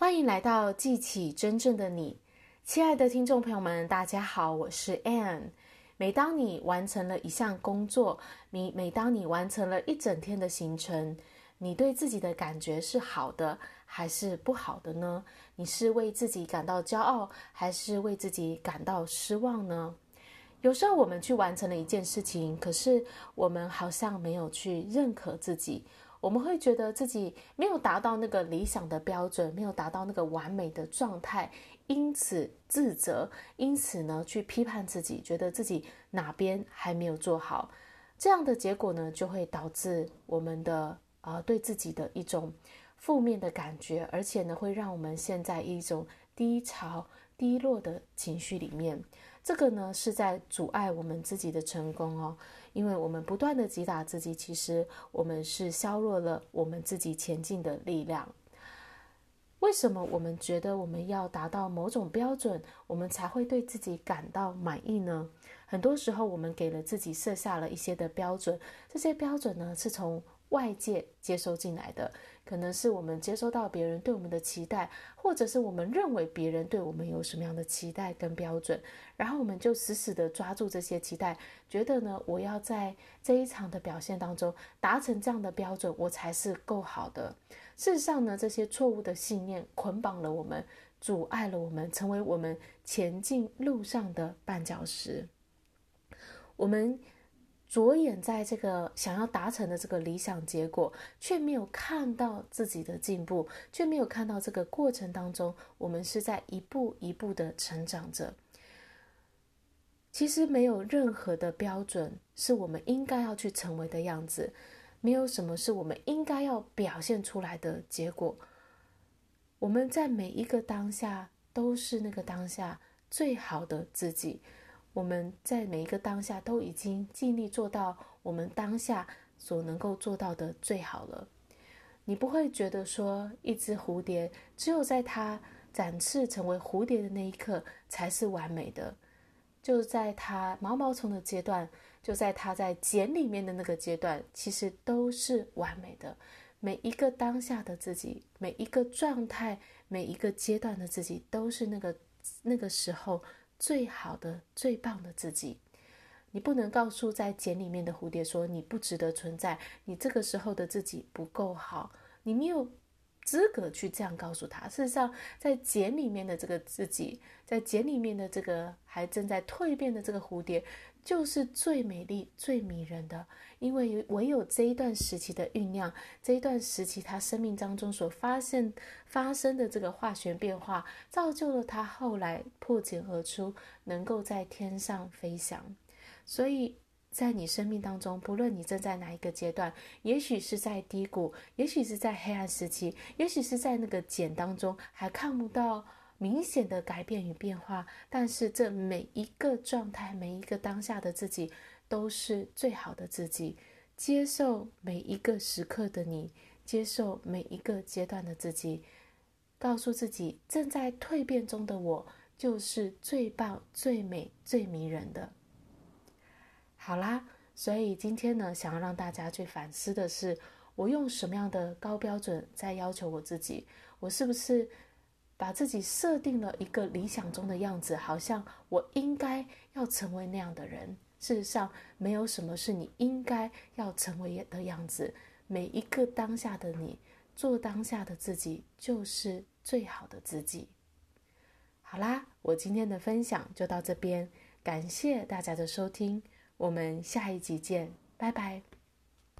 欢迎来到记起真正的你，亲爱的听众朋友们，大家好，我是 Anne。每当你完成了一项工作，你每当你完成了一整天的行程，你对自己的感觉是好的还是不好的呢？你是为自己感到骄傲，还是为自己感到失望呢？有时候我们去完成了一件事情，可是我们好像没有去认可自己。我们会觉得自己没有达到那个理想的标准，没有达到那个完美的状态，因此自责，因此呢去批判自己，觉得自己哪边还没有做好，这样的结果呢就会导致我们的呃对自己的一种负面的感觉，而且呢会让我们陷在一种低潮、低落的情绪里面。这个呢是在阻碍我们自己的成功哦，因为我们不断的击打自己，其实我们是削弱了我们自己前进的力量。为什么我们觉得我们要达到某种标准，我们才会对自己感到满意呢？很多时候，我们给了自己设下了一些的标准，这些标准呢是从外界接收进来的。可能是我们接收到别人对我们的期待，或者是我们认为别人对我们有什么样的期待跟标准，然后我们就死死的抓住这些期待，觉得呢，我要在这一场的表现当中达成这样的标准，我才是够好的。事实上呢，这些错误的信念捆绑了我们，阻碍了我们，成为我们前进路上的绊脚石。我们。着眼在这个想要达成的这个理想结果，却没有看到自己的进步，却没有看到这个过程当中，我们是在一步一步的成长着。其实没有任何的标准是我们应该要去成为的样子，没有什么是我们应该要表现出来的结果。我们在每一个当下都是那个当下最好的自己。我们在每一个当下都已经尽力做到我们当下所能够做到的最好了。你不会觉得说，一只蝴蝶只有在它展翅成为蝴蝶的那一刻才是完美的，就在它毛毛虫的阶段，就在它在茧里面的那个阶段，其实都是完美的。每一个当下的自己，每一个状态，每一个阶段的自己，都是那个那个时候。最好的、最棒的自己，你不能告诉在茧里面的蝴蝶说你不值得存在，你这个时候的自己不够好，你没有资格去这样告诉他。事实上，在茧里面的这个自己，在茧里面的这个还正在蜕变的这个蝴蝶。就是最美丽、最迷人的，因为唯有这一段时期的酝酿，这一段时期他生命当中所发现发生的这个化学变化，造就了他后来破茧而出，能够在天上飞翔。所以在你生命当中，不论你正在哪一个阶段，也许是在低谷，也许是在黑暗时期，也许是在那个茧当中还看不到。明显的改变与变化，但是这每一个状态，每一个当下的自己，都是最好的自己。接受每一个时刻的你，接受每一个阶段的自己，告诉自己，正在蜕变中的我，就是最棒、最美、最迷人的。好啦，所以今天呢，想要让大家去反思的是，我用什么样的高标准在要求我自己？我是不是？把自己设定了一个理想中的样子，好像我应该要成为那样的人。事实上，没有什么是你应该要成为的样子。每一个当下的你，做当下的自己，就是最好的自己。好啦，我今天的分享就到这边，感谢大家的收听，我们下一集见，拜拜。